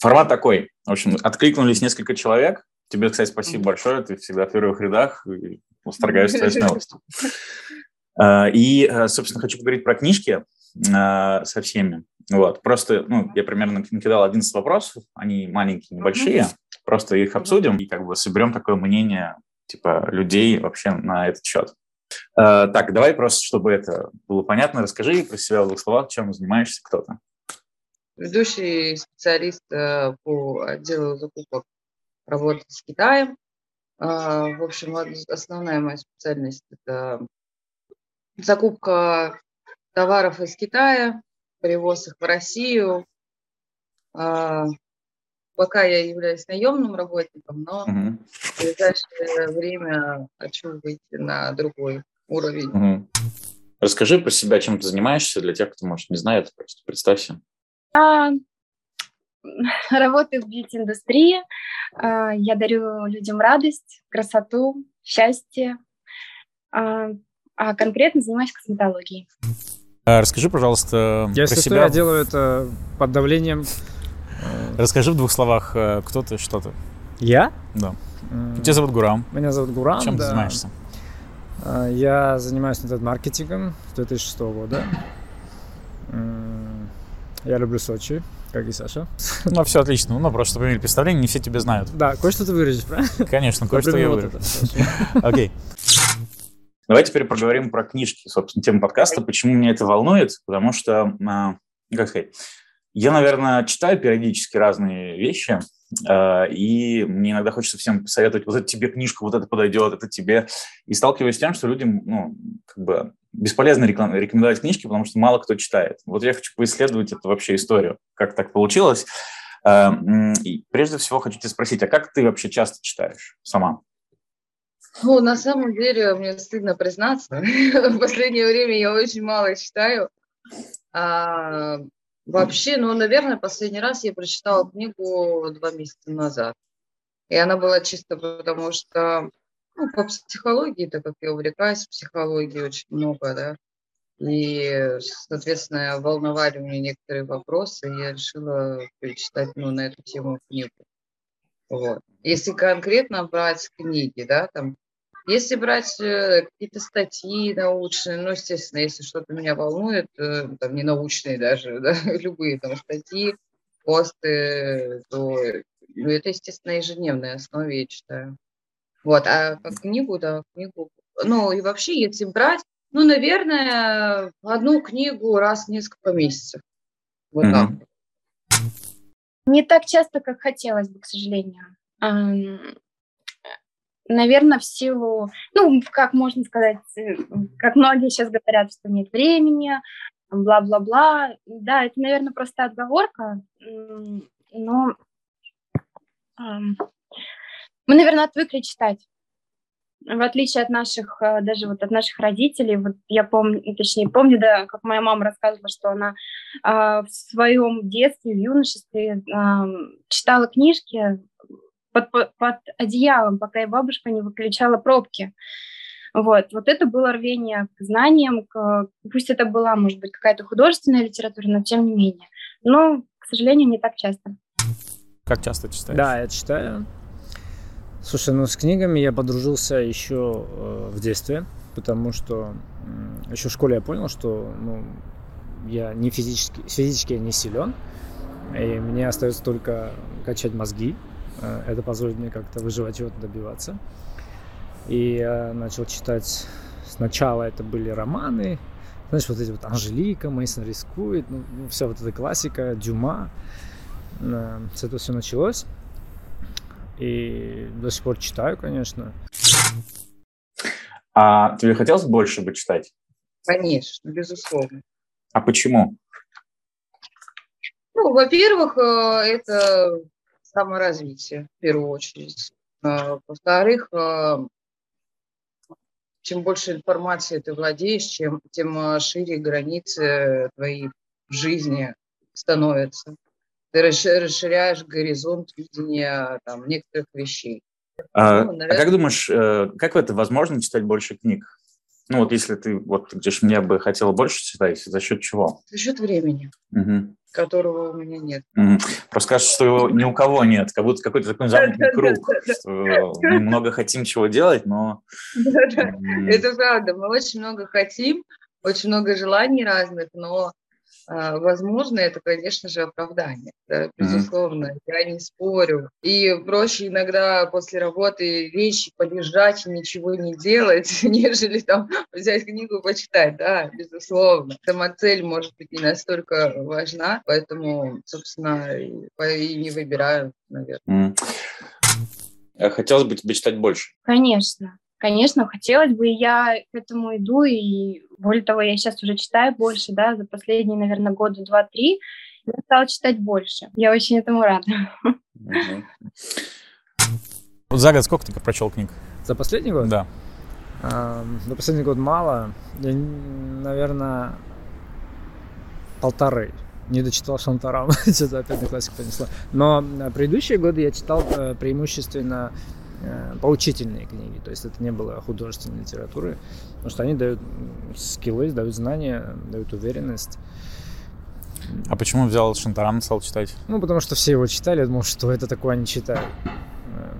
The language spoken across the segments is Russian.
формат такой. В общем, откликнулись несколько человек. Тебе, кстати, спасибо большое. Ты всегда в первых рядах. И восторгаюсь твоей смелостью. А, и, э, собственно, хочу поговорить про книжки а, со всеми. Вот. Просто, ну, я примерно накидал 11 вопросов. Они маленькие, небольшие. Просто их обсудим и как бы соберем такое мнение типа людей вообще на этот счет. Uh, так, давай просто, чтобы это было понятно, расскажи про себя в двух словах, чем занимаешься, кто то Ведущий специалист uh, по отделу закупок работает с Китаем. Uh, в общем, основная моя специальность – это закупка товаров из Китая, перевоз их в Россию, пока я являюсь наемным работником, но угу. в ближайшее время хочу выйти на другой уровень. Угу. Расскажи про себя, чем ты занимаешься, для тех, кто, может, не знает, просто представься. А, работаю в бьюти-индустрии. А, я дарю людям радость, красоту, счастье. А, а конкретно занимаюсь косметологией. Расскажи, пожалуйста, Если про что, себя. я делаю это под давлением Расскажи в двух словах, э, кто ты, что ты. Я? Да. Mm. Тебя зовут Гурам. Меня зовут Гурам, Чем да. ты занимаешься? Я занимаюсь интернет-маркетингом с 2006 года. Я люблю Сочи, как и Саша. Ну, все отлично. Ну, просто, чтобы имели представление, не все тебя знают. Да, кое-что ты вырежешь, правильно? Конечно, кое-что я вырежу. Окей. Давай теперь поговорим про книжки, собственно, тему подкаста. Почему меня это волнует? Потому что, а, как сказать, я, наверное, читаю периодически разные вещи, э, и мне иногда хочется всем посоветовать, вот это тебе книжка, вот это подойдет, это тебе. И сталкиваюсь с тем, что людям, ну, как бы бесполезно рекомендовать книжки, потому что мало кто читает. Вот я хочу поисследовать эту вообще историю, как так получилось. Э, и прежде всего хочу тебя спросить, а как ты вообще часто читаешь сама? Ну, на самом деле, мне стыдно признаться, в последнее время я очень мало читаю. А, Вообще, ну, наверное, последний раз я прочитала книгу два месяца назад. И она была чисто потому, что ну, по психологии, так как я увлекаюсь психологией очень много, да, и, соответственно, волновали меня некоторые вопросы, и я решила перечитать ну, на эту тему книгу. Вот. Если конкретно брать книги, да, там если брать э, какие-то статьи научные, ну, естественно, если что-то меня волнует, э, там, не научные даже, да, любые там статьи, посты, то ну, это, естественно, на ежедневной основе я читаю. Вот, а как книгу, да, книгу. Ну, и вообще, если брать, ну, наверное, одну книгу раз в несколько месяцев. Вот mm-hmm. так. Не так часто, как хотелось бы, к сожалению наверное, в силу, ну, как можно сказать, э, как многие сейчас говорят, что нет времени, бла-бла-бла. Да, это, наверное, просто отговорка, но мы, наверное, отвыкли читать. В отличие от наших, э, даже вот от наших родителей, вот я помню, точнее, помню, да, как моя мама рассказывала, что она э, в своем детстве, в юношестве э, читала книжки, под, под одеялом, пока и бабушка не выключала пробки. Вот, вот это было рвение к знаниям, к, пусть это была, может быть, какая-то художественная литература, но тем не менее. Но, к сожалению, не так часто. Как часто читаешь? Да, я читаю. Слушай, ну с книгами я подружился еще э, в детстве, потому что э, еще в школе я понял, что ну, я не физически, физически я не силен, и мне остается только качать мозги, Э, это позволит мне как-то выживать чего-то добиваться. И я начал читать сначала это были романы, знаешь, вот эти вот Анжелика, Мейсон рискует, ну, ну, вся вот эта классика, Дюма. Э, с этого все началось. И до сих пор читаю, конечно. А тебе хотелось больше бы читать? Конечно, безусловно. А почему? Ну, во-первых, э, это саморазвитие, в первую очередь. А, во-вторых, а, чем больше информации ты владеешь, чем, тем шире границы твоей жизни становятся. Ты расширяешь горизонт видения там, некоторых вещей. А, ну, наверное... а как думаешь, э, как это возможно читать больше книг? Ну вот если ты, вот где же мне бы хотела больше читать, за счет чего? За счет времени. Угу. которого у меня нет. Mm. Просто кажется, что его ни у кого нет, как будто какой-то такой замкнутый круг, что мы много хотим чего делать, но... Это правда, мы очень много хотим, очень много желаний разных, но возможно, это, конечно же, оправдание, да, безусловно, mm-hmm. я не спорю. И проще иногда после работы вещи полежать и ничего не делать, нежели там взять книгу почитать, да, безусловно. Сама цель может быть не настолько важна, поэтому, собственно, и не выбираю, наверное. Mm. Хотелось бы тебе читать больше. Конечно. Конечно, хотелось бы, я к этому иду, и более того, я сейчас уже читаю больше, да, за последние, наверное, года два-три я стала читать больше. Я очень этому рада. За год сколько ты прочел книг? За последний год? Да. А, за последний год мало. Я, наверное, полторы. Не дочитал Шантарам, что-то опять на классику понесло. Но предыдущие годы я читал э, преимущественно поучительные книги, то есть это не было художественной литературы, потому что они дают скиллы, дают знания, дают уверенность. А почему взял Шантарам, стал читать? Ну, потому что все его читали, я думал, что это такое они читают. Э,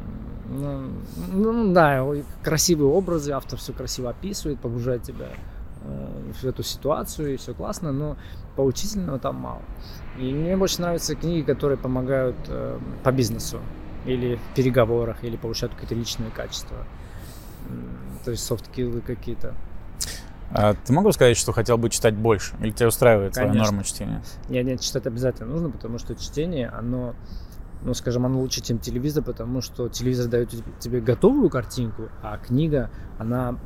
ну, ну да, красивые образы, автор все красиво описывает, погружает тебя э, в эту ситуацию, и все классно, но поучительного там мало. И мне больше нравятся книги, которые помогают по бизнесу или в переговорах, или повышают какие-то личные качества. То есть софт-скиллы какие-то. А ты могу сказать, что хотел бы читать больше? Или тебя устраивает Конечно. твоя норма чтения? Нет, нет, читать обязательно нужно, потому что чтение, оно, ну, скажем, оно лучше, чем телевизор, потому что телевизор дает тебе готовую картинку, а книга, она,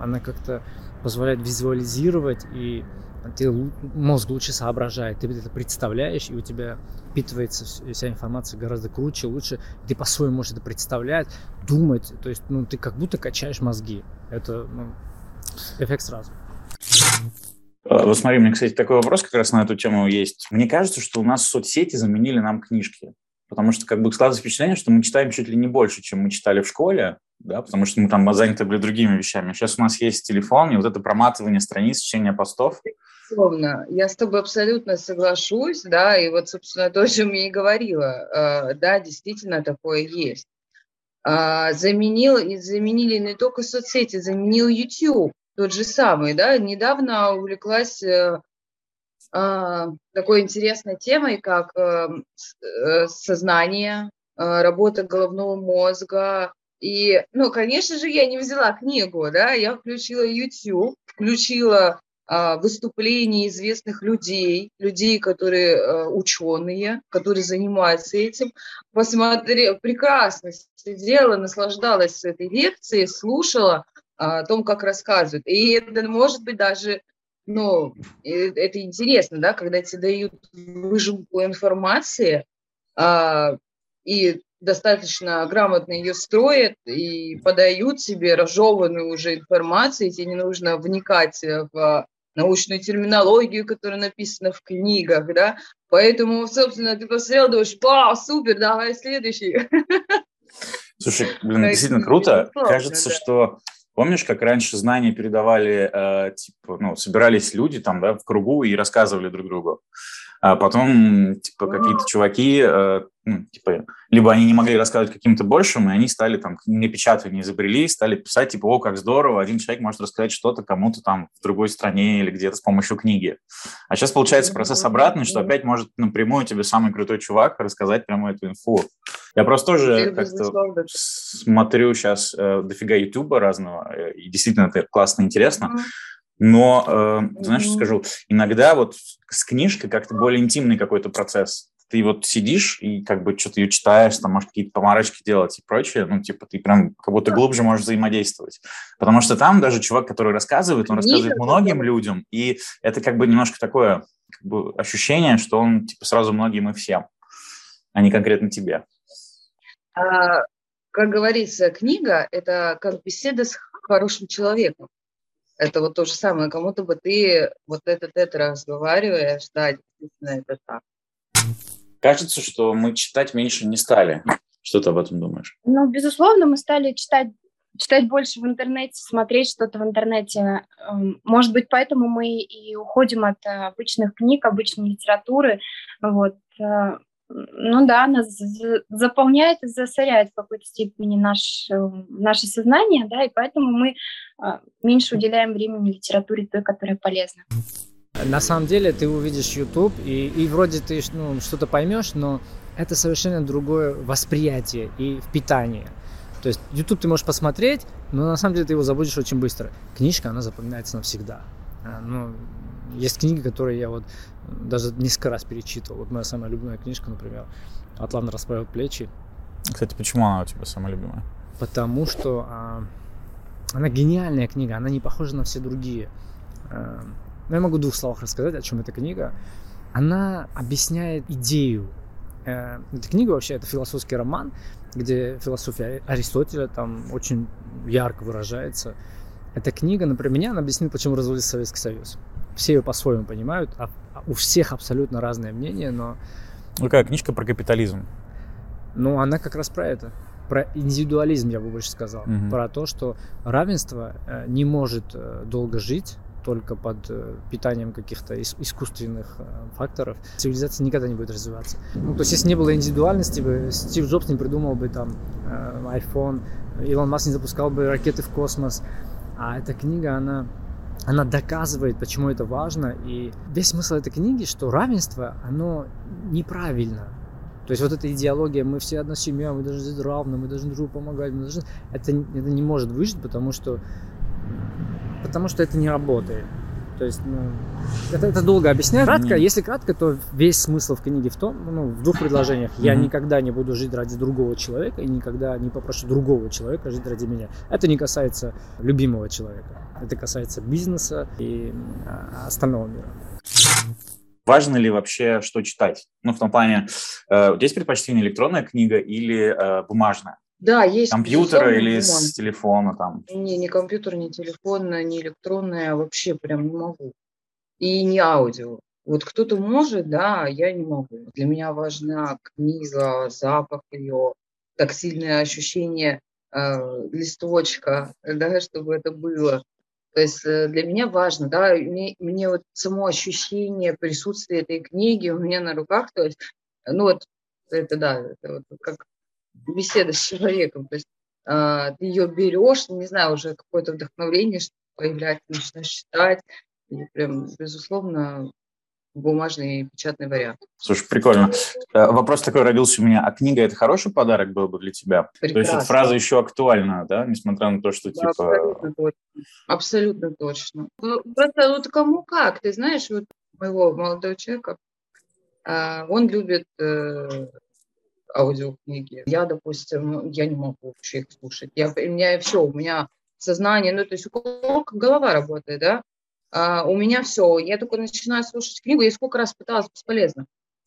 она как-то позволяет визуализировать и ты, мозг лучше соображает, ты это представляешь, и у тебя впитывается вся информация гораздо круче, лучше. Ты по-своему можешь это представлять, думать, то есть ну, ты как будто качаешь мозги. Это ну, эффект сразу. А, вот смотри, у меня, кстати, такой вопрос как раз на эту тему есть. Мне кажется, что у нас соцсети заменили нам книжки. Потому что как бы складывается впечатление, что мы читаем чуть ли не больше, чем мы читали в школе, да, потому что мы там заняты были другими вещами. Сейчас у нас есть телефон, и вот это проматывание страниц, чтение постов – Безусловно, я с тобой абсолютно соглашусь, да, и вот, собственно, тоже мне и говорила, э, да, действительно такое есть. А, заменил, и заменили не только соцсети, заменил YouTube, тот же самый, да, недавно увлеклась э, такой интересной темой, как э, сознание, работа головного мозга, и, ну, конечно же, я не взяла книгу, да, я включила YouTube, включила а, выступлений известных людей, людей, которые э, ученые, которые занимаются этим. Посмотрела, прекрасно сидела, наслаждалась этой лекцией, слушала о том, как рассказывают. И это может быть даже, ну, это интересно, да, когда тебе дают выжимку информации, а, и достаточно грамотно ее строят и подают тебе разжеванную уже информацию, тебе не нужно вникать в научную терминологию, которая написана в книгах, да, поэтому, собственно, ты посмотрел, думаешь, вау, супер, давай следующий. Слушай, блин, действительно круто. Кажется, что Помнишь, как раньше знания передавали, э, типа, ну, собирались люди там, да, в кругу и рассказывали друг другу. А потом, типа, какие-то чуваки, э, ну, типа, либо они не могли рассказывать каким-то большим, и они стали там книгопечатание изобрели, стали писать, типа, о, как здорово, один человек может рассказать что-то кому-то там в другой стране или где-то с помощью книги. А сейчас получается процесс обратный, что опять может напрямую тебе самый крутой чувак рассказать прямо эту инфу. Я просто тоже как-то смотрю сейчас э, дофига ютуба разного, э, и действительно это классно, интересно. Mm-hmm. Но, э, знаешь, что скажу, иногда вот с книжкой как-то более интимный какой-то процесс. Ты вот сидишь и как бы что-то ее читаешь, там можешь какие-то помарочки делать и прочее, ну, типа, ты прям как будто глубже можешь взаимодействовать. Потому что там даже чувак, который рассказывает, он рассказывает многим людям, и это как бы немножко такое как бы, ощущение, что он, типа, сразу многим и всем, а не конкретно тебе. А, как говорится, книга – это как беседа с хорошим человеком. Это вот то же самое, кому-то бы ты вот этот это разговариваешь, да, действительно это так. Кажется, что мы читать меньше не стали. Что ты об этом думаешь? Ну, безусловно, мы стали читать читать больше в интернете, смотреть что-то в интернете. Эм, может быть, поэтому мы и уходим от обычных книг, обычной литературы. Вот. Ну да, она заполняет и засоряет в какой-то степени наш, э, наше сознание, да, и поэтому мы э, меньше уделяем времени литературе той, которая полезна. На самом деле ты увидишь YouTube, и, и вроде ты ну, что-то поймешь, но это совершенно другое восприятие и впитание. То есть YouTube ты можешь посмотреть, но на самом деле ты его забудешь очень быстро. Книжка, она запоминается навсегда. А, ну, есть книги, которые я вот даже несколько раз перечитывал. Вот моя самая любимая книжка, например, «Атлант расправил плечи». Кстати, почему она у тебя самая любимая? Потому что а, она гениальная книга, она не похожа на все другие. А, но я могу в двух словах рассказать, о чем эта книга. Она объясняет идею. А, эта книга вообще это философский роман, где философия Аристотеля там очень ярко выражается. Эта книга, например, меня она объяснит, почему развалился Советский Союз. Все ее по-своему понимают, а, а у всех абсолютно разное мнение, но... Ну, какая книжка про капитализм? Ну, она как раз про это. Про индивидуализм, я бы больше сказал. Угу. Про то, что равенство э, не может э, долго жить, только под э, питанием каких-то искусственных факторов, цивилизация никогда не будет развиваться. Ну, то есть, если не было индивидуальности, бы Стив Джобс не придумал бы там iPhone, Илон Маск не запускал бы ракеты в космос. А эта книга, она она доказывает, почему это важно. И весь смысл этой книги, что равенство, оно неправильно. То есть вот эта идеология, мы все одна семья, мы должны жить равно, мы должны друг помогать, мы должны... Это, это не может выжить, потому что, потому что это не работает. То есть, ну, это, это долго объяснять. Кратко, если кратко, то весь смысл в книге в том, ну, в двух предложениях. Я никогда не буду жить ради другого человека и никогда не попрошу другого человека жить ради меня. Это не касается любимого человека. Это касается бизнеса и а, остального мира. Важно ли вообще, что читать? Ну, в том плане, э, у тебя есть предпочтение электронная книга или э, бумажная? Да, есть. Компьютера или с телефона там? Не, не компьютер, не телефон, не электронная, вообще прям не могу. И не аудио. Вот кто-то может, да, я не могу. Для меня важна книга, запах ее, тактильное ощущение э, листочка, да, чтобы это было. То есть э, для меня важно, да, мне, мне вот само ощущение присутствия этой книги у меня на руках, то есть, ну вот, это да, это вот как беседа с человеком. То есть э, ты ее берешь, не знаю, уже какое-то вдохновление появляется, начинаешь читать. И прям, безусловно, бумажный и печатный вариант. Слушай, прикольно. Э, вопрос такой родился у меня. А книга – это хороший подарок был бы для тебя? Прекрасно. То есть эта фраза еще актуальна, да, несмотря на то, что да, типа… Абсолютно точно. Абсолютно точно. Ну, просто вот кому как. Ты знаешь, вот моего молодого человека, а, он любит э, аудиокниги. Я, допустим, я не могу вообще их слушать. Я, у меня все, у меня сознание, ну, то есть голова работает, да, а у меня все. Я только начинаю слушать книгу, я сколько раз пыталась, бесполезно.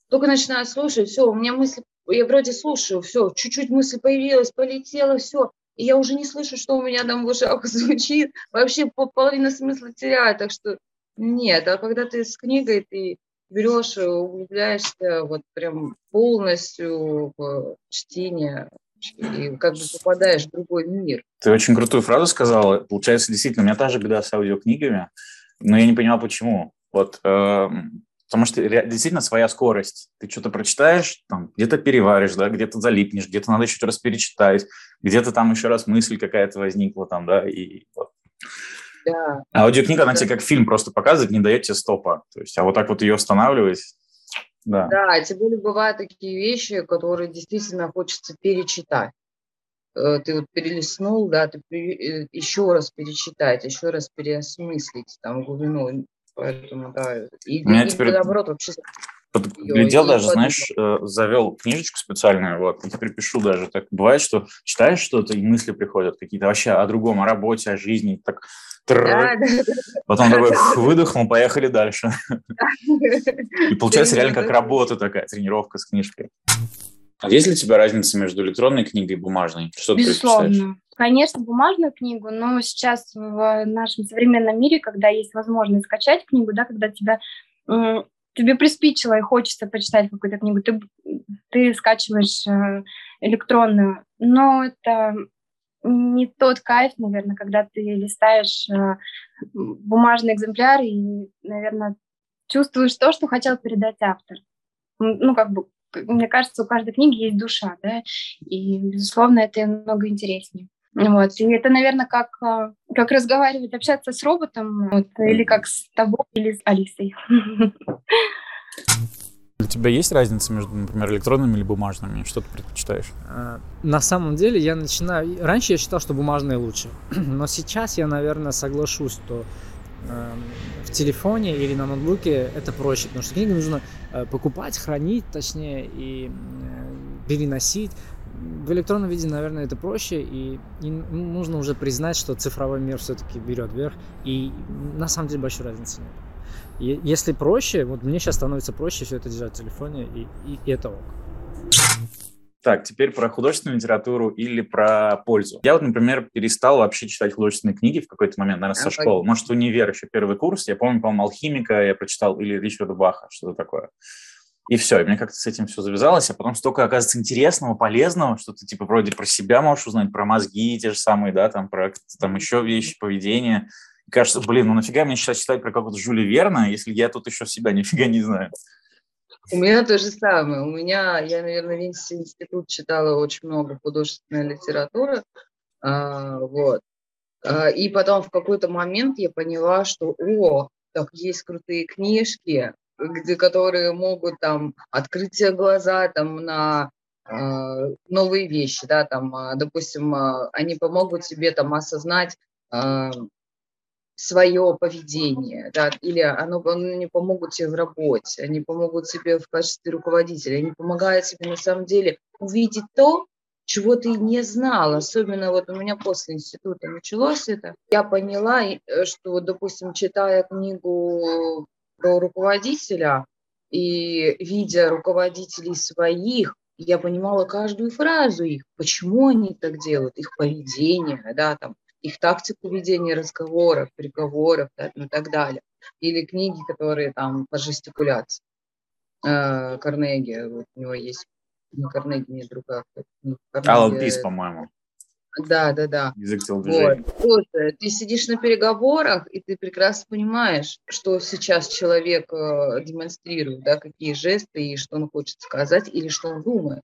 Только начинаю слушать, все, у меня мысли, я вроде слушаю, все, чуть-чуть мысль появилась, полетела, все. И я уже не слышу, что у меня там в ушах звучит. Вообще половина смысла теряю, так что нет. А когда ты с книгой, ты берешь, углубляешься вот прям полностью в чтение и как бы попадаешь в другой мир. Ты очень крутую фразу сказала. Получается, действительно, у меня та же беда с аудиокнигами, но я не понимал, почему. Вот, э, потому что действительно своя скорость. Ты что-то прочитаешь, там, где-то переваришь, да, где-то залипнешь, где-то надо еще раз перечитать, где-то там еще раз мысль какая-то возникла там, да, и вот. Да. А аудиокнига, она тебе как фильм просто показывает, не дает тебе стопа. То есть, а вот так вот ее останавливать, да. Да, тем более бывают такие вещи, которые действительно хочется перечитать. Э, ты вот перелистнул, да, ты э, еще раз перечитать, еще раз переосмыслить там глубину. Поэтому, да, и, У меня и теперь... наоборот вообще Глядел даже, подумал. знаешь, э, завел книжечку специальную, вот, и теперь пишу даже. Так бывает, что читаешь что-то, и мысли приходят какие-то вообще о другом, о работе, о жизни, так да, да. Потом такой выдохнул, поехали дальше. И получается реально как работа такая, тренировка с книжкой. А есть ли у тебя разница между электронной книгой и бумажной? Что Безусловно. Конечно, бумажную книгу, но сейчас в нашем современном мире, когда есть возможность скачать книгу, да, когда тебя тебе приспичило и хочется почитать какую-то книгу, ты, ты скачиваешь э, электронную, но это не тот кайф, наверное, когда ты листаешь э, бумажный экземпляр и, наверное, чувствуешь то, что хотел передать автор. Ну, как бы, мне кажется, у каждой книги есть душа, да, и, безусловно, это намного интереснее. Вот. И это, наверное, как, э, как разговаривать, общаться с роботом, вот, или как с тобой, или с Алисой. Для тебя есть разница между, например, электронными или бумажными? Что ты предпочитаешь? А, на самом деле я начинаю... Раньше я считал, что бумажные лучше. Но сейчас я, наверное, соглашусь, что э, в телефоне или на ноутбуке это проще, потому что книги нужно э, покупать, хранить, точнее, и э, переносить. В электронном виде, наверное, это проще, и, и нужно уже признать, что цифровой мир все-таки берет вверх, и на самом деле большой разницы нет. Если проще, вот мне сейчас становится проще все это держать в телефоне, и, и, и это ок. Так, теперь про художественную литературу или про пользу. Я вот, например, перестал вообще читать художественные книги в какой-то момент, наверное, со школы. Может, универ еще первый курс. Я помню, по-моему, «Алхимика» я прочитал или Ричарда Баха, что-то такое. И все, и мне как-то с этим все завязалось, а потом столько, оказывается, интересного, полезного, что ты, типа, вроде про себя можешь узнать, про мозги те же самые, да, там, про там еще вещи, поведение кажется, блин, ну нафига мне сейчас читать про какого-то Жюля Верна, если я тут еще себя нифига не знаю. У меня то же самое. У меня, я, наверное, весь институт читала очень много художественной литературы. А, вот. А, и потом в какой-то момент я поняла, что, о, так есть крутые книжки, где, которые могут там открыть глаза там на э, новые вещи, да, там, допустим, они помогут тебе там осознать свое поведение, да, или оно, они помогут тебе в работе, они помогут тебе в качестве руководителя, они помогают тебе на самом деле увидеть то, чего ты не знал, особенно вот у меня после института началось это, я поняла, э, что, допустим, читая книгу про руководителя и видя руководителей своих, я понимала каждую фразу их, почему они так делают, их поведение, да, там, их тактику ведения разговоров, переговоров да, ну, и так далее. Или книги, которые там по жестикуляции. Э, Карнеги, вот у него есть, не Карнеги, не другая. Алан Пис, по-моему. Да, да, да. Язык вот. Ты сидишь на переговорах, и ты прекрасно понимаешь, что сейчас человек э, демонстрирует, да, какие жесты и что он хочет сказать или что он думает.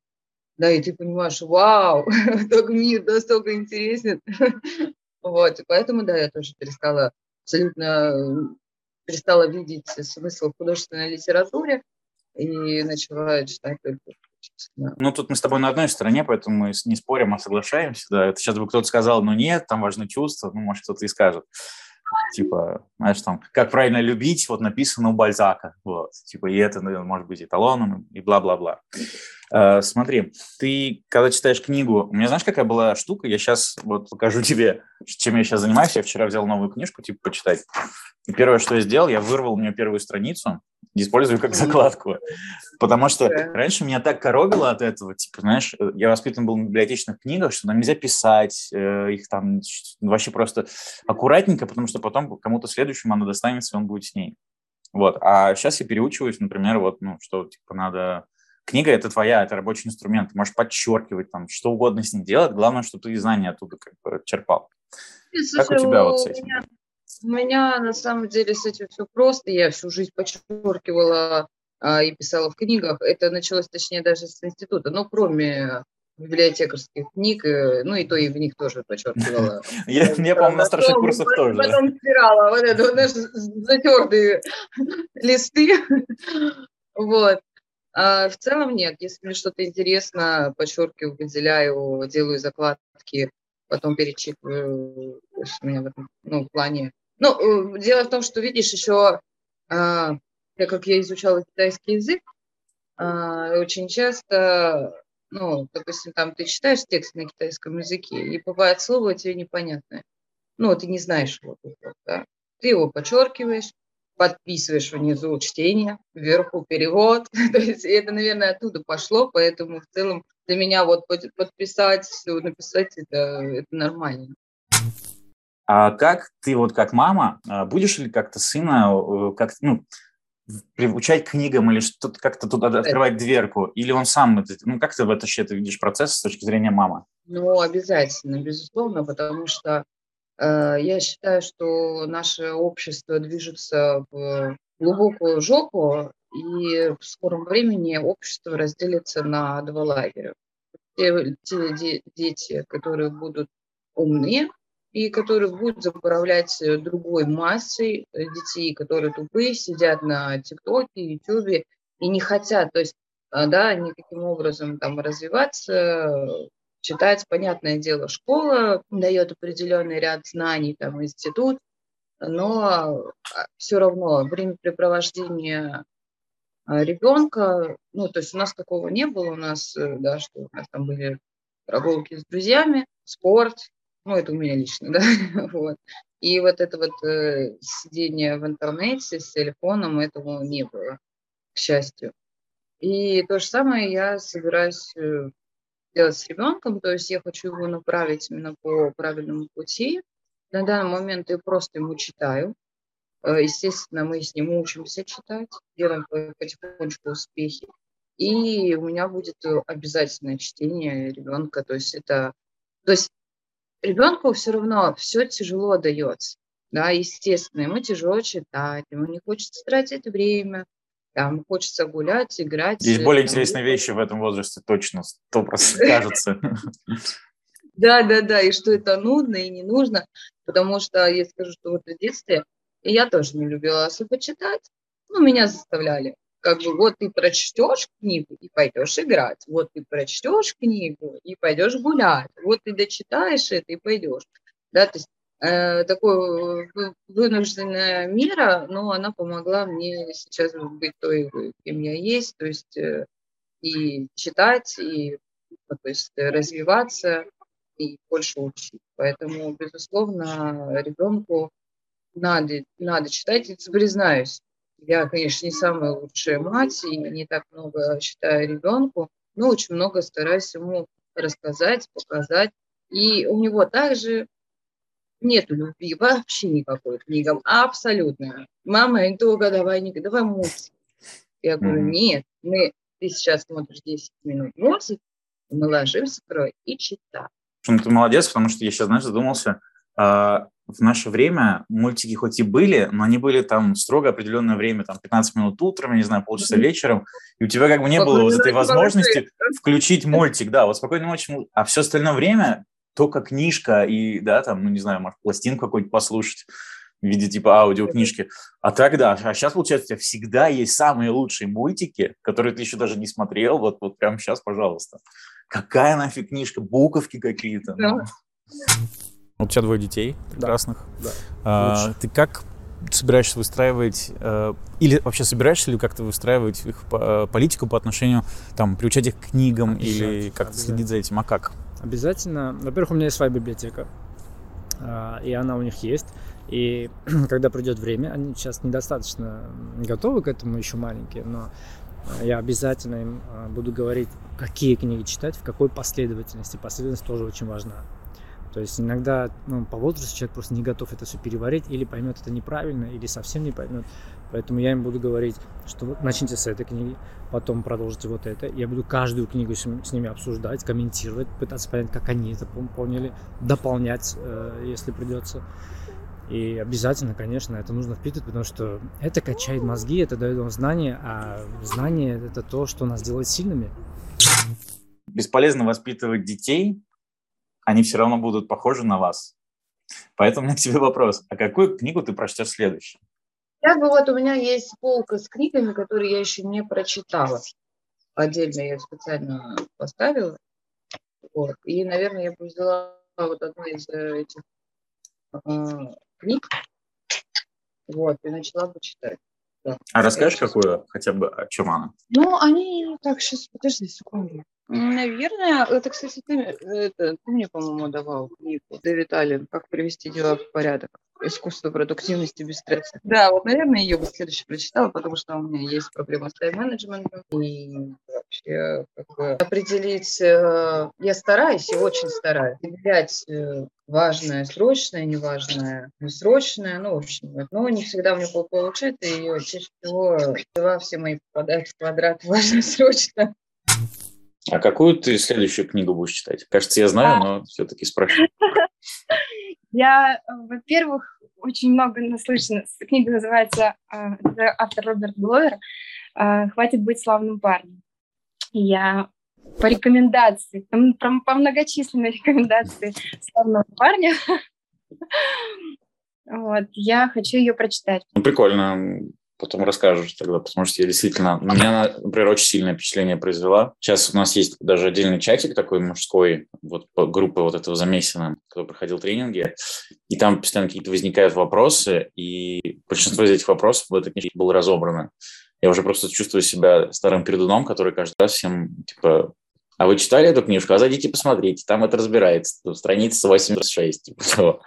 Да, и ты понимаешь, вау, так мир настолько интересен, вот, и поэтому, да, я тоже перестала абсолютно перестала видеть смысл в художественной литературе и начала читать только ну, тут мы с тобой на одной стороне, поэтому мы не спорим, а соглашаемся. Да. Это сейчас бы кто-то сказал, ну нет, там важны чувства, ну, может, кто-то и скажет. Типа, знаешь, там, как правильно любить, вот написано у Бальзака. Вот, типа, и это, может быть, эталоном, и бла-бла-бла. Э, смотри, ты, когда читаешь книгу, у меня знаешь, какая была штука? Я сейчас вот покажу тебе, чем я сейчас занимаюсь. Я вчера взял новую книжку, типа, почитать. И первое, что я сделал, я вырвал у нее первую страницу, использую как закладку. Потому что раньше меня так коробило от этого, типа, знаешь, э, я воспитан был в библиотечных книгах, что нам нельзя писать, э, их там вообще просто аккуратненько, потому что потом кому-то следующему она достанется, и он будет с ней. Вот. А сейчас я переучиваюсь, например, вот, ну, что, типа, надо Книга – это твоя, это рабочий инструмент. Ты можешь подчеркивать, там, что угодно с ней делать. Главное, чтобы ты знания оттуда как бы черпал. Слушай, как у тебя вот с этим? У меня, у меня на самом деле с этим все просто. Я всю жизнь подчеркивала а, и писала в книгах. Это началось, точнее, даже с института. Но кроме библиотекарских книг, э, ну и то и в них тоже подчеркивала. Я, я по-моему, на старших курсах тоже. Потом стирала вот это наши затертые листы. Вот. А в целом нет. Если мне что-то интересно, подчеркиваю, выделяю, делаю закладки, потом перечитываю. У меня в этом ну, плане... Ну, э, дело в том, что, видишь, еще, а, так как я изучала китайский язык, а, очень часто, ну, допустим, там ты читаешь текст на китайском языке, и бывает слово тебе непонятное. Ну, ты не знаешь его, да? Ты его подчеркиваешь, подписываешь внизу чтение, вверху перевод. То есть это, наверное, оттуда пошло, поэтому в целом для меня вот подписать, написать, это, это нормально. А как ты вот как мама, а, будешь ли как-то сына, э, как, ну, приучать книгам или что-то как-то туда открывать дверку? Или он сам, ну как ты в это вообще видишь процесс с точки зрения мамы? Ну, обязательно, безусловно, потому что я считаю, что наше общество движется в глубокую жопу, и в скором времени общество разделится на два лагеря. Те, те де, дети, которые будут умные, и которые будут заправлять другой массой детей, которые тупые, сидят на ТикТоке, Ютубе и не хотят, то есть, э, да, никаким образом там развиваться, читать, понятное дело, школа дает определенный ряд знаний, там, институт, но а, все равно времяпрепровождение а, ребенка, ну, то есть у нас такого не было, у нас, э, да, что у нас там были прогулки с друзьями, спорт, ну, это у меня лично, да, вот. И вот это вот э, сидение в интернете с телефоном, этого не было, к счастью. И то же самое я собираюсь э, делать с ребенком, то есть я хочу его направить именно по правильному пути. На данный момент я просто ему читаю. Э, естественно, мы с ним учимся читать, делаем потихонечку успехи. И у меня будет обязательное чтение ребенка. То есть это... То есть ребенку все равно все тяжело дается. Да, естественно, ему тяжело читать, ему не хочется тратить время, там хочется гулять, играть. Есть более там, интересные вещи в этом возрасте, точно, сто процентов кажется. Да, да, да, и что это нудно и не нужно, потому что я скажу, что вот в детстве я тоже не любила особо читать, ну, меня заставляли. Как бы вот ты прочтешь книгу и пойдешь играть, вот ты прочтешь книгу и пойдешь гулять, вот ты дочитаешь это и пойдешь. Да, то есть э, такое вынужденная мера, но она помогла мне сейчас быть той, кем я есть, то есть э, и читать, и то есть развиваться, и больше учить. Поэтому, безусловно, ребенку надо, надо читать. И признаюсь, я, конечно, не самая лучшая мать, и не так много читаю ребенку, но очень много стараюсь ему рассказать, показать. И у него также нет любви вообще никакой к книгам, абсолютно. Мама, долго давай, не, давай мультик. Я говорю, нет, мы, ты сейчас смотришь 10 минут мультик, мы ложимся второй и читаем. Ты молодец, потому что я сейчас, знаешь, задумался, а, в наше время мультики хоть и были, но они были там строго определенное время, там 15 минут утром, я не знаю, полчаса вечером, и у тебя как бы не было вот этой возможности включить мультик, да, вот спокойной ночи, а все остальное время только книжка и, да, там, ну, не знаю, может, пластинку какую-нибудь послушать в виде типа аудиокнижки. А тогда, а сейчас, получается, у тебя всегда есть самые лучшие мультики, которые ты еще даже не смотрел, вот, вот прямо сейчас, пожалуйста. Какая нафиг книжка, буковки какие-то. Да. Ну. У тебя двое детей прекрасных. Да. А, ты как собираешься выстраивать, э, или вообще собираешься ли как-то выстраивать их по, политику по отношению, там, приучать их к книгам или как-то следить за этим, а как? Обязательно. Во-первых, у меня есть своя библиотека, э, и она у них есть. И когда придет время, они сейчас недостаточно готовы к этому, еще маленькие, но я обязательно им э, буду говорить, какие книги читать, в какой последовательности. Последовательность тоже очень важна. То есть иногда ну, по возрасту человек просто не готов это все переварить, или поймет это неправильно, или совсем не поймет. Поэтому я им буду говорить, что вот начните с этой книги, потом продолжите вот это. Я буду каждую книгу с, ними обсуждать, комментировать, пытаться понять, как они это поняли, дополнять, э, если придется. И обязательно, конечно, это нужно впитывать, потому что это качает мозги, это дает вам знания, а знание – это то, что нас делает сильными. Бесполезно воспитывать детей, они все равно будут похожи на вас. Поэтому у меня к тебе вопрос. А какую книгу ты прочтешь следующей? Я бы вот у меня есть полка с книгами, которые я еще не прочитала. Отдельно я специально поставила. Вот. И, наверное, я бы взяла вот одну из э, этих э, книг. Вот, и начала бы читать. Да. А расскажешь, какую хотя бы, о чем она? Ну, они... Так, сейчас, подожди секунду. Наверное, это, кстати, ты, это, ты мне, по-моему, давал книгу, Дэвид Аллен, «Как привести дела в порядок». Искусство продуктивности без стресса. Да, вот, наверное, ее бы следующее прочитала, потому что у меня есть проблема с тайм-менеджментом. И вообще как бы, определить... Э, я стараюсь и очень стараюсь определять э, важное, срочное, неважное, несрочное, ну, в общем, но не всегда у меня получается, и чаще всего два все мои попадают в квадрат важно, срочно. А какую ты следующую книгу будешь читать? Кажется, я знаю, а. но все-таки спрашиваю. Я, во-первых, очень много наслышана. Книга называется, а, автор Роберт Бловер, а, «Хватит быть славным парнем». Я по рекомендации, по многочисленной рекомендации славного парня, вот, я хочу ее прочитать. Ну, прикольно потом расскажешь тогда, потому что я действительно... Меня, например, очень сильное впечатление произвела. Сейчас у нас есть даже отдельный чатик такой мужской, вот группы вот этого Замесина, кто проходил тренинги, и там постоянно какие-то возникают вопросы, и большинство из этих вопросов в этой книжке было разобрано. Я уже просто чувствую себя старым передуном, который каждый раз всем, типа, а вы читали эту книжку? А зайдите посмотрите, там это разбирается. Страница 86, типа того.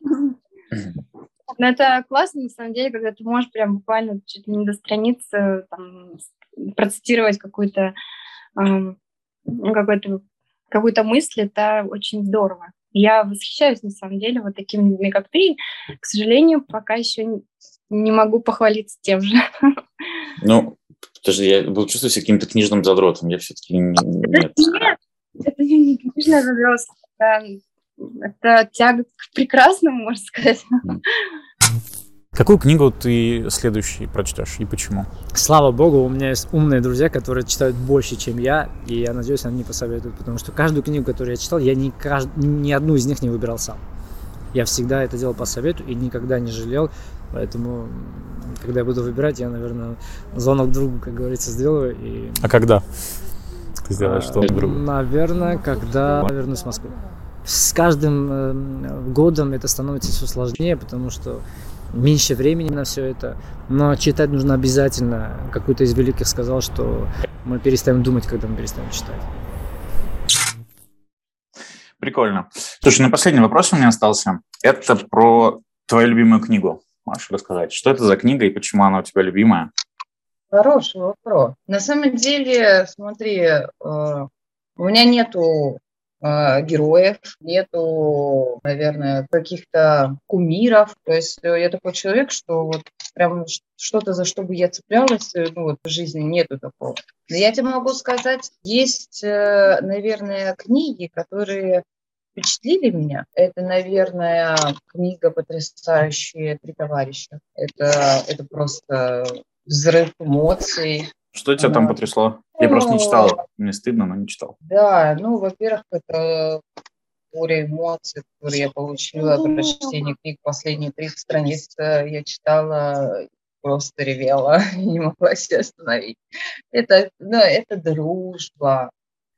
Но это классно, на самом деле, когда ты можешь прям буквально чуть ли не до страницы там, процитировать какую-то э, какую-то какую-то мысль, это очень здорово. Я восхищаюсь, на самом деле, вот такими людьми, как ты. К сожалению, пока еще не могу похвалиться тем же. Ну, подожди, я был чувствовать себя каким-то книжным задротом. Я все-таки не... Нет, нет это не книжный задрот. Это, тяга к прекрасному, можно сказать. Какую книгу ты следующий прочтешь и почему? Слава богу, у меня есть умные друзья, которые читают больше, чем я, и я надеюсь, они посоветуют, потому что каждую книгу, которую я читал, я ни, кажд... ни одну из них не выбирал сам. Я всегда это делал по совету и никогда не жалел, поэтому, когда я буду выбирать, я, наверное, звонок другу, как говорится, сделаю. И... А когда ты сделаешь что другу? Наверное, когда вернусь в Москву. С каждым э, годом это становится все сложнее, потому что меньше времени на все это. Но читать нужно обязательно. Какой-то из великих сказал, что мы перестаем думать, когда мы перестаем читать. Прикольно. Слушай, на последний вопрос у меня остался. Это про твою любимую книгу. Можешь рассказать, что это за книга и почему она у тебя любимая? Хороший вопрос. На самом деле, смотри, э, у меня нету героев, нету, наверное, каких-то кумиров. То есть э, я такой человек, что вот прям что-то, за что бы я цеплялась, э, ну вот в жизни нету такого. Но я тебе могу сказать, есть, наверное, книги, которые впечатлили меня. Это, наверное, книга «Потрясающие три товарища». Это, это просто взрыв эмоций, что тебя там потрясло? Я просто не читал. Мне стыдно, но не читал. Да, ну, во-первых, это буря эмоций, которые я получила при прочтении книг. Последние 30 страниц я читала, просто ревела, не могла себя остановить. Это, ну, это дружба,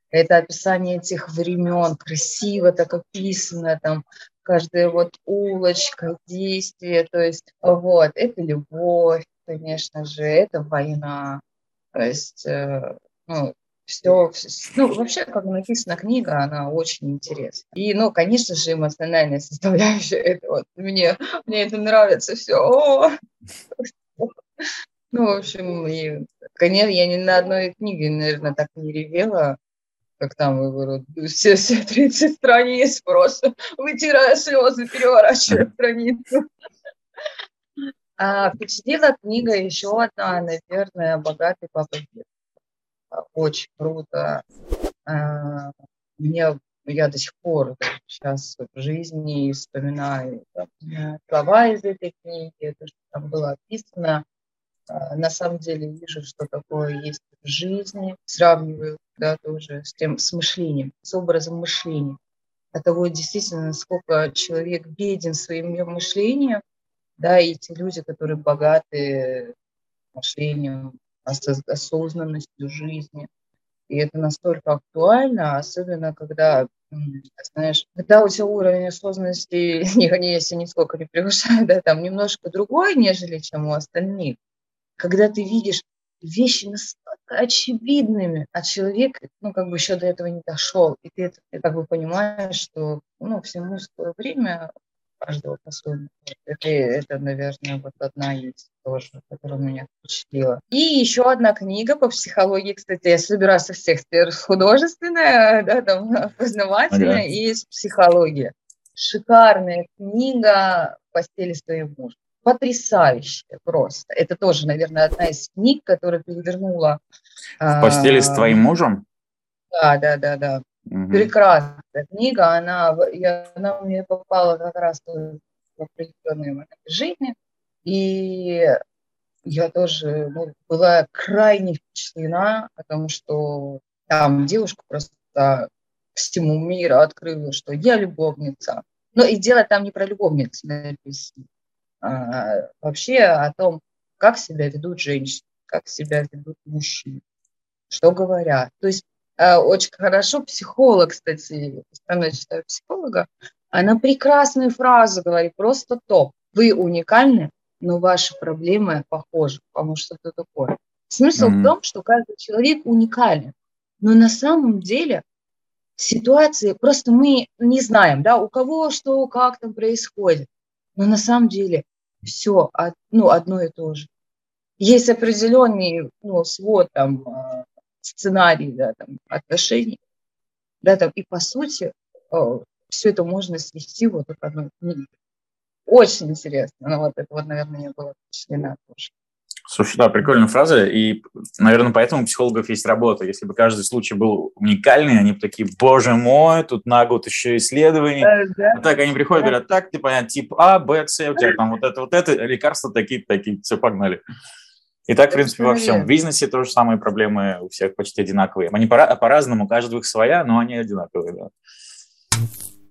это описание этих времен, красиво так описано, там каждая вот улочка, действие, то есть вот, это любовь, конечно же, это война, то есть, э, ну, все, ну, вообще, как написана книга, она очень интересна. И, ну, конечно же, эмоциональная составляющая, это вот, мне, мне это нравится все. Ну, в общем, и, конечно, я ни на одной книге, наверное, так не ревела, как там вы все, все 30 страниц просто вытирая слезы, переворачивая страницу. А, впечатлила книга еще одна, наверное, «Богатый папа Очень круто. А, мне я до сих пор сейчас в жизни вспоминаю там, слова из этой книги, то, что там было описано. А, на самом деле вижу, что такое есть в жизни, сравниваю да, тоже с тем, с мышлением, с образом мышления. От того действительно, насколько человек беден своим мышлением, да, и те люди, которые богаты мышлением, осознанностью жизни. И это настолько актуально, особенно когда, знаешь, когда у тебя уровень осознанности, если нисколько не превышает, да, там немножко другой, нежели чем у остальных. Когда ты видишь вещи настолько очевидными, а человек, ну, как бы еще до этого не дошел, и ты, ты как бы понимаешь, что, ну, всему свое время, каждого по-своему. Это, это, наверное, вот одна есть тоже, которая меня впечатлила. И еще одна книга по психологии, кстати, я собираю со всех сфер художественная, да, там, познавательная ага. и психология. Шикарная книга «Постели с твоим мужем». Потрясающая просто. Это тоже, наверное, одна из книг, которая перевернула... В постели с твоим мужем? Да, да, да, да. Угу. Прекрасная книга, она, я, она мне попала как раз в определенные моменты жизни, и я тоже ну, была крайне впечатлена, потому что там девушка просто всему миру открыла, что я любовница. Но и дело там не про любовницу написано, а вообще о том, как себя ведут женщины, как себя ведут мужчины, что говорят. То есть очень хорошо. Психолог, кстати, остальное читаю психолога, она прекрасную фразу говорит, просто топ. Вы уникальны, но ваши проблемы похожи, потому что это такое. Смысл mm-hmm. в том, что каждый человек уникален, но на самом деле ситуации просто мы не знаем, да, у кого что, как там происходит, но на самом деле все ну, одно и то же. Есть определенный ну, свод там а, сценарий да, там, отношений. Да, там, и по сути э, все это можно свести вот к одной книге. Очень интересно. Ну, вот это вот, наверное, я была впечатлена тоже. Слушай, да, прикольная фраза, и, наверное, поэтому у психологов есть работа. Если бы каждый случай был уникальный, они бы такие, боже мой, тут на год еще исследований. Да, да. А так они приходят, говорят, так, ты понятно, тип А, Б, С, у тебя там вот это, вот это, лекарства такие-то, такие, все, погнали. И так, в принципе, во всем. В бизнесе тоже самые проблемы у всех почти одинаковые. Они по- по-разному, у каждого их своя, но они одинаковые, да.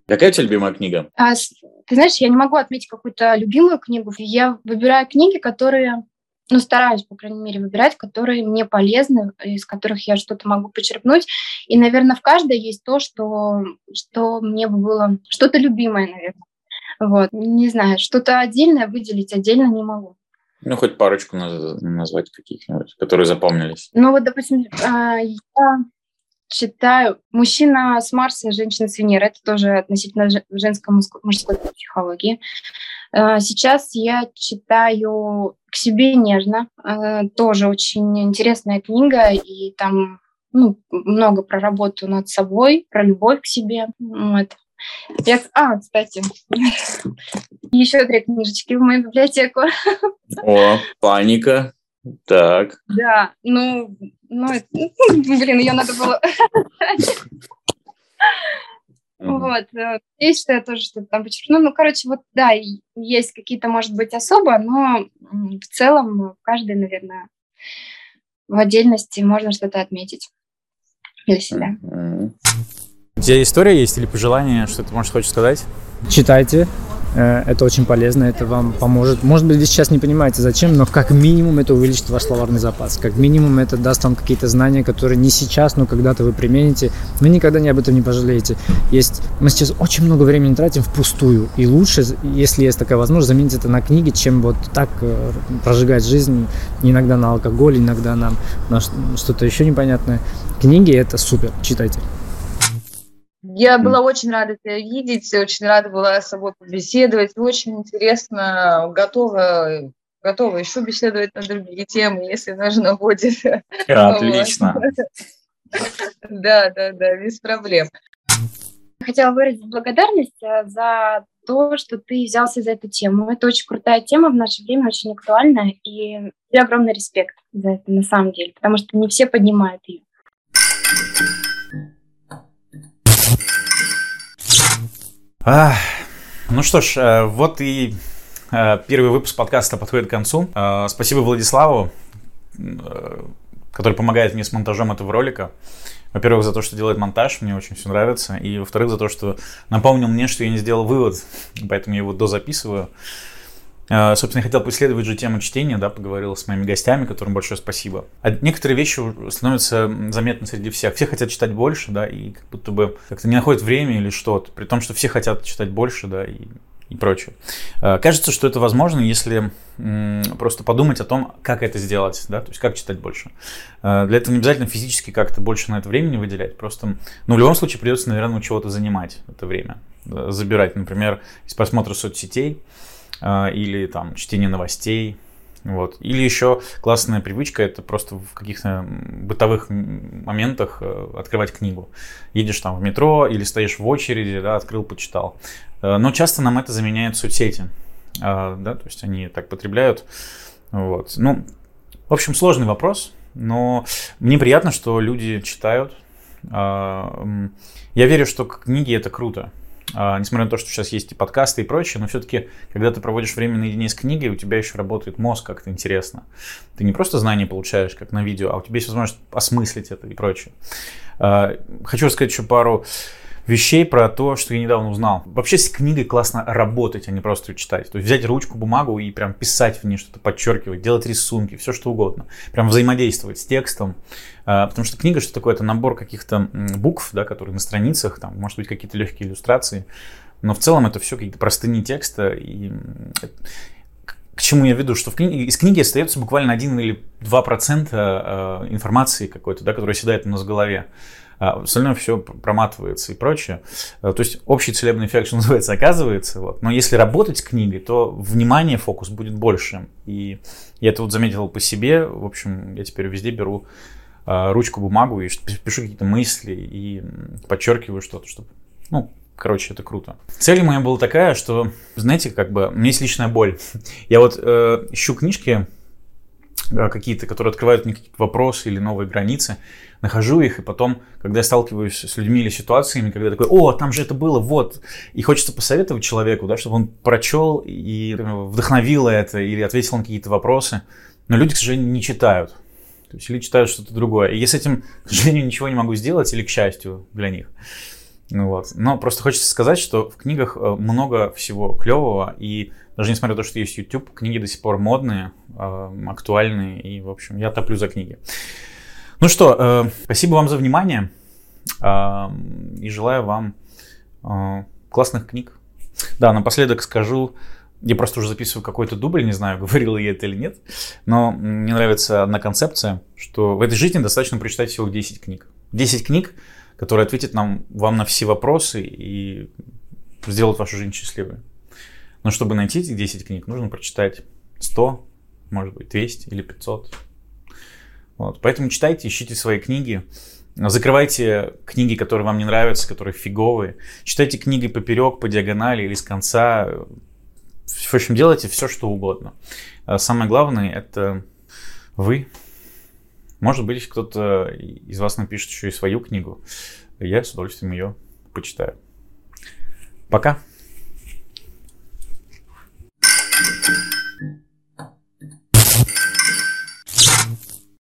Какая у тебя любимая книга? А, ты знаешь, я не могу отметить какую-то любимую книгу. Я выбираю книги, которые, ну, стараюсь, по крайней мере, выбирать, которые мне полезны, из которых я что-то могу почерпнуть. И, наверное, в каждой есть то, что, что мне бы было, что-то любимое, наверное. Вот, не знаю, что-то отдельное выделить отдельно не могу. Ну, хоть парочку назвать каких-нибудь, которые запомнились. Ну, вот, допустим, а, я читаю «Мужчина с Марса, женщина с Венеры». Это тоже относительно женской мужской психологии. А, сейчас я читаю «К себе нежно». А, тоже очень интересная книга, и там ну, много про работу над собой, про любовь к себе. Вот. Я... А, кстати, еще две книжечки в мою библиотеку. О, паника. Так. Да, ну, ну, блин, ее надо было... Вот. Есть что я тоже что-то там подчеркну. Ну, короче, вот, да, есть какие-то, может быть, особо, но в целом каждый, наверное, в отдельности можно что-то отметить для себя. У тебя история есть или пожелание, что ты можешь хочешь сказать? Читайте, Э, это очень полезно, это вам поможет. Может быть, вы сейчас не понимаете, зачем, но как минимум это увеличит ваш словарный запас. Как минимум это даст вам какие-то знания, которые не сейчас, но когда-то вы примените. Вы никогда не об этом не пожалеете. Есть, мы сейчас очень много времени тратим впустую. И лучше, если есть такая возможность, заменить это на книги, чем вот так э, прожигать жизнь иногда на алкоголь, иногда на, на что-то еще непонятное. Книги это супер, читайте. Я была очень рада тебя видеть, очень рада была с собой побеседовать. Очень интересно, готова, готова еще беседовать на другие темы, если нужно будет. Отлично. Да, да, да, без проблем. Хотела выразить благодарность э, за то, что ты взялся за эту тему. Это очень крутая тема в наше время, очень актуальная, и тебе огромный респект за это на самом деле, потому что не все поднимают ее. А, ну что ж, э, вот и э, первый выпуск подкаста подходит к концу. Э, спасибо Владиславу, который помогает мне с монтажом этого ролика. Во-первых, за то, что делает монтаж, мне очень все нравится. И во-вторых, за то, что напомнил мне, что я не сделал вывод, поэтому я его дозаписываю. Собственно, я хотел поисследовать же тему чтения, да, поговорил с моими гостями, которым большое спасибо. А некоторые вещи становятся заметны среди всех. Все хотят читать больше, да, и как будто бы как-то не находят время или что-то, при том, что все хотят читать больше, да, и и прочее. Э, кажется, что это возможно, если просто подумать о том, как это сделать, да, то есть как читать больше. Э, для этого не обязательно физически как-то больше на это времени выделять, просто, ну, в любом случае придется, наверное, чего-то занимать это время. забирать, например, из просмотра соцсетей или там чтения новостей, вот. Или еще классная привычка это просто в каких-то бытовых моментах э, открывать книгу. Едешь там в метро или стоишь в очереди, да, открыл, почитал. Э, но часто нам это заменяют соцсети. Э, да, то есть они так потребляют. Вот. Ну, в общем, сложный вопрос, но мне приятно, что люди читают. Я верю, что книги это круто. А, несмотря на то, что сейчас есть и подкасты и прочее, но все-таки, когда ты проводишь время наедине с книгой, у тебя еще работает мозг как-то интересно. Ты не просто знания получаешь, как на видео, а у тебя есть возможность осмыслить это и прочее. А, хочу рассказать еще пару вещей про то, что я недавно узнал. Вообще с книгой классно работать, а не просто ее читать. То есть взять ручку, бумагу и прям писать в ней что-то, подчеркивать, делать рисунки, все что угодно. Прям взаимодействовать с текстом. А, потому что книга, что такое, это набор каких-то букв, да, которые на страницах, там, может быть, какие-то легкие иллюстрации. Но в целом это все какие-то простыни текста. И к чему я веду, что в книге, из книги остается буквально 1 или 2% а, информации какой-то, да, которая седает у нас в голове а остальное все проматывается и прочее. Э, то есть общий целебный эффект, что называется, оказывается. Вот. Но если работать с книгой, то внимание, фокус будет больше. И я это вот заметил по себе. В общем, я теперь везде беру а, ручку, бумагу и пишу какие-то мысли и подчеркиваю что-то, чтобы, ну, Короче, это круто. Цель моя была такая, что, знаете, как бы, у меня есть личная боль. Я вот э, ищу книжки, э, какие-то, которые открывают мне какие-то вопросы или новые границы нахожу их, и потом, когда я сталкиваюсь с людьми или ситуациями, когда я такой, о, там же это было, вот, и хочется посоветовать человеку, да, чтобы он прочел и вдохновил это, или ответил на какие-то вопросы, но люди, к сожалению, не читают. То есть или читают что-то другое. И я с этим, к сожалению, ничего не могу сделать, или к счастью для них. Ну вот. Но просто хочется сказать, что в книгах э, много всего клевого, и даже несмотря на то, что есть YouTube, книги до сих пор модные, э, актуальные, и, в общем, я топлю за книги. Ну что, э, спасибо вам за внимание э, и желаю вам э, классных книг. Да, напоследок скажу, я просто уже записываю какой-то дубль, не знаю, говорил я это или нет, но мне нравится одна концепция, что в этой жизни достаточно прочитать всего 10 книг. 10 книг, которые ответят нам, вам на все вопросы и сделают вашу жизнь счастливой. Но чтобы найти эти 10 книг, нужно прочитать 100, может быть, 200 или 500. Вот. Поэтому читайте, ищите свои книги. Закрывайте книги, которые вам не нравятся, которые фиговые. Читайте книги поперек, по диагонали или с конца. В общем, делайте все, что угодно. А самое главное – это вы. Может быть, кто-то из вас напишет еще и свою книгу. Я с удовольствием ее почитаю. Пока.